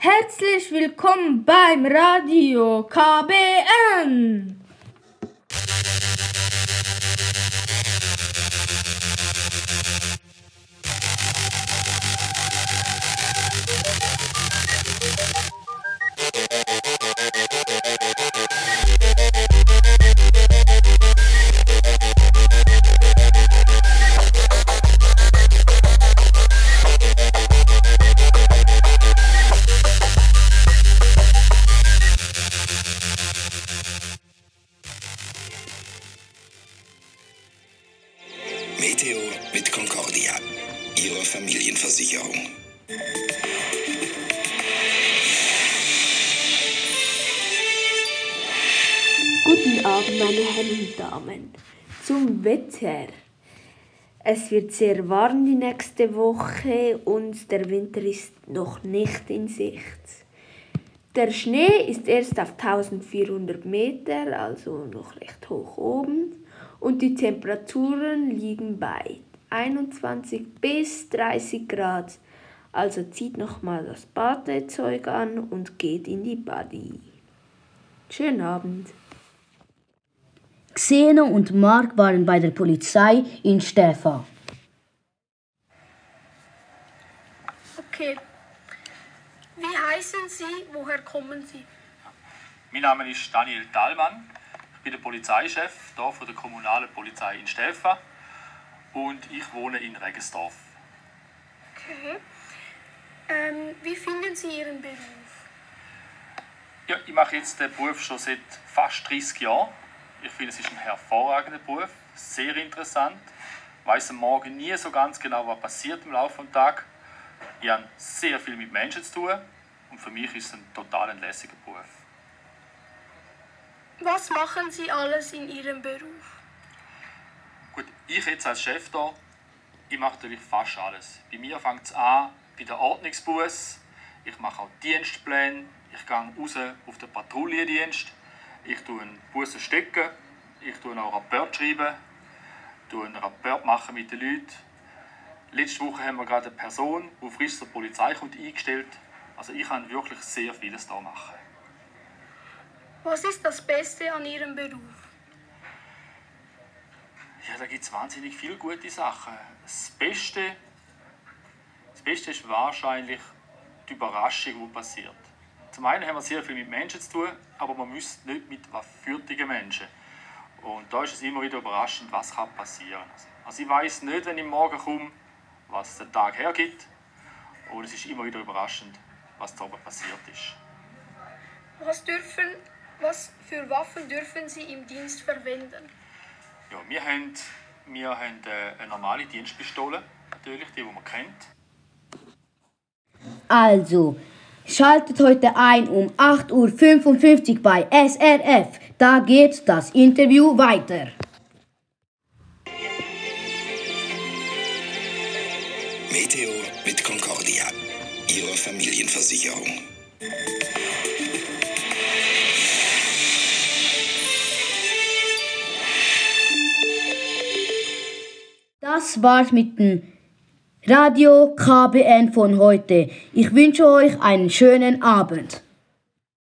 Herzlich willkommen beim Radio KBN. Meteo mit Concordia, Ihrer Familienversicherung. Guten Abend, meine Herren und Damen. Zum Wetter. Es wird sehr warm die nächste Woche und der Winter ist noch nicht in Sicht. Der Schnee ist erst auf 1400 Meter, also noch recht hoch oben. Und die Temperaturen liegen bei 21 bis 30 Grad. Also zieht nochmal das Badezeug an und geht in die Body. Schönen Abend. Xeno und Mark waren bei der Polizei in Steffa. Okay. Wie heißen Sie? Woher kommen Sie? Mein Name ist Daniel Dahlmann. Ich bin der Polizeichef hier von der kommunalen Polizei in Stelfa und ich wohne in Regensdorf. Okay. Ähm, wie finden Sie Ihren Beruf? Ja, ich mache jetzt den Beruf schon seit fast 30 Jahren. Ich finde, es ist ein hervorragender Beruf, sehr interessant. Ich weiß am Morgen nie so ganz genau, was passiert im Laufe des Tages. Ich habe sehr viel mit Menschen zu tun und für mich ist es ein total lässiger Beruf. Was machen Sie alles in Ihrem Beruf? Gut, ich jetzt als Chef hier, ich mache natürlich fast alles. Bei mir fängt es an bei der Ordnungsbus. Ich mache auch Dienstpläne. Ich gehe raus auf den Patrouillendienst. Ich tue einen Bus stecken. Ich tue auch Rapport schreiben. Ich tue einen Rapport machen mit den Leuten. Letzte Woche haben wir gerade eine Person, die frisch zur Polizei kommt, eingestellt. Also ich kann wirklich sehr vieles hier machen. Was ist das Beste an Ihrem Beruf? Ja, da gibt es wahnsinnig viele gute Sachen. Das Beste, das Beste ist wahrscheinlich die Überraschung, die passiert. Zum einen haben wir sehr viel mit Menschen zu tun, aber man müsste nicht mit wahrführtigen Menschen. Und da ist es immer wieder überraschend, was kann passieren Also ich weiß nicht, wenn ich morgen komme, was der Tag hergibt. Und es ist immer wieder überraschend, was da oben passiert ist. Was dürfen, was für Waffen dürfen Sie im Dienst verwenden? Ja, wir haben, wir haben äh, eine normale Dienstpistole, natürlich, die, die man kennt. Also, schaltet heute ein um 8.55 Uhr bei SRF. Da geht das Interview weiter. Meteo mit Concordia, Ihrer Familienversicherung. Das war's mit dem Radio KBN von heute. Ich wünsche euch einen schönen Abend.